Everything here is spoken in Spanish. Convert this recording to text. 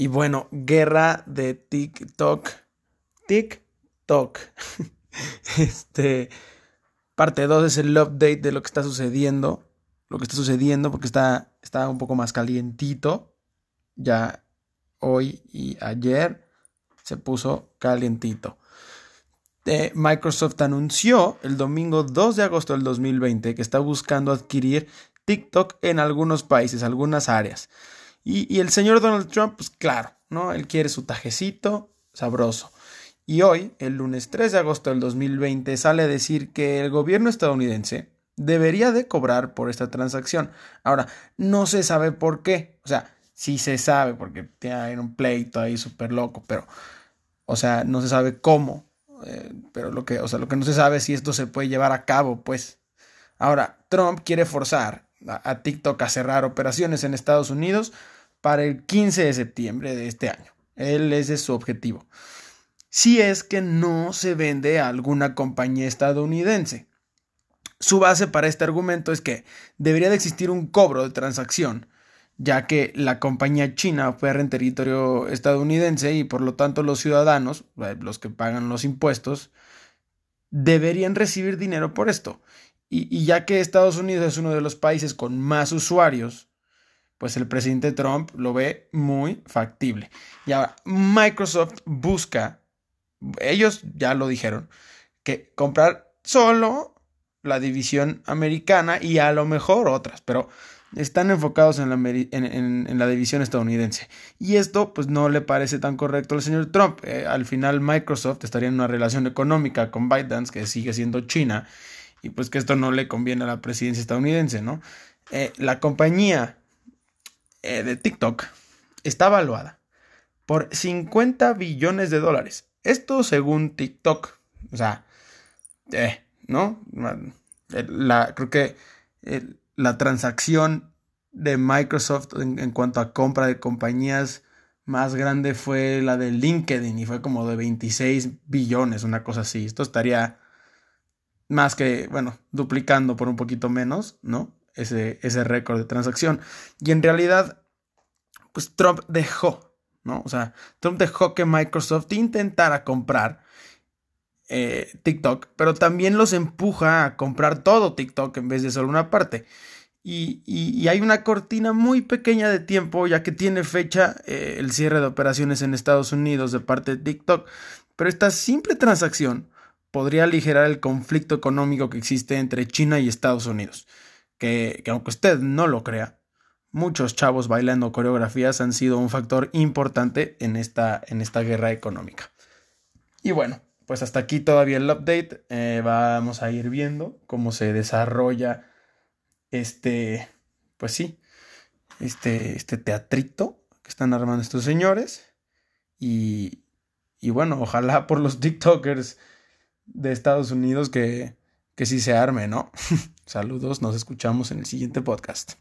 Y bueno, guerra de TikTok. TikTok. este. Parte 2 es el update de lo que está sucediendo. Lo que está sucediendo porque está, está un poco más calientito. Ya hoy y ayer se puso calientito. Eh, Microsoft anunció el domingo 2 de agosto del 2020 que está buscando adquirir TikTok en algunos países, algunas áreas. Y, el señor Donald Trump, pues claro, ¿no? Él quiere su tajecito sabroso. Y hoy, el lunes 3 de agosto del 2020, sale a decir que el gobierno estadounidense debería de cobrar por esta transacción. Ahora, no se sabe por qué. O sea, sí se sabe porque tiene un pleito ahí súper loco, pero, o sea, no se sabe cómo. Eh, pero lo que, o sea, lo que no se sabe es si esto se puede llevar a cabo, pues. Ahora, Trump quiere forzar a, TikTok a cerrar operaciones en Estados Unidos para el 15 de septiembre de este año. Él ese es su objetivo. Si es que no se vende a alguna compañía estadounidense. Su base para este argumento es que debería de existir un cobro de transacción, ya que la compañía china opera en territorio estadounidense y por lo tanto los ciudadanos, eh, los que pagan los impuestos, deberían recibir dinero por esto. Y, ya que Estados Unidos es uno de los países con más usuarios, pues el presidente Trump lo ve muy factible. Y ahora, Microsoft busca, ellos ya lo dijeron, que comprar solo la división americana y a lo mejor otras, pero están enfocados en la, en, la, división estadounidense. Y esto pues no le parece tan correcto al señor Trump. Eh, al final Microsoft estaría en una relación económica con ByteDance, que sigue siendo China, y pues que esto no le conviene a la presidencia estadounidense, ¿no? Eh, la compañía eh, de TikTok está evaluada por 50 billones de dólares. Esto según TikTok. O sea, eh, ¿no? La, creo que la transacción de Microsoft en, en, cuanto a compra de compañías más grande fue la de LinkedIn y fue como de 26 billones, una cosa así. Esto estaría más que, bueno, duplicando por un poquito menos, ¿no? Ese, ese récord de transacción. Y en realidad, pues Trump dejó, ¿no? O sea, Trump dejó que Microsoft intentara comprar eh, TikTok, pero también los empuja a comprar todo TikTok en vez de solo una parte. Y, y, hay una cortina muy pequeña de tiempo, ya que tiene fecha eh, el cierre de operaciones en Estados Unidos de parte de TikTok. Pero esta simple transacción podría aligerar el conflicto económico que existe entre China y Estados Unidos, que, aunque usted no lo crea, muchos chavos bailando coreografías han sido un factor importante en esta, en esta guerra económica. Y bueno, pues hasta aquí todavía el update. Eh, vamos a ir viendo cómo se desarrolla este, pues sí, este, este teatrito que están armando estos señores. Y, y bueno, ojalá por los TikTokers de Estados Unidos que, que sí se arme, ¿no? Saludos, nos escuchamos en el siguiente podcast.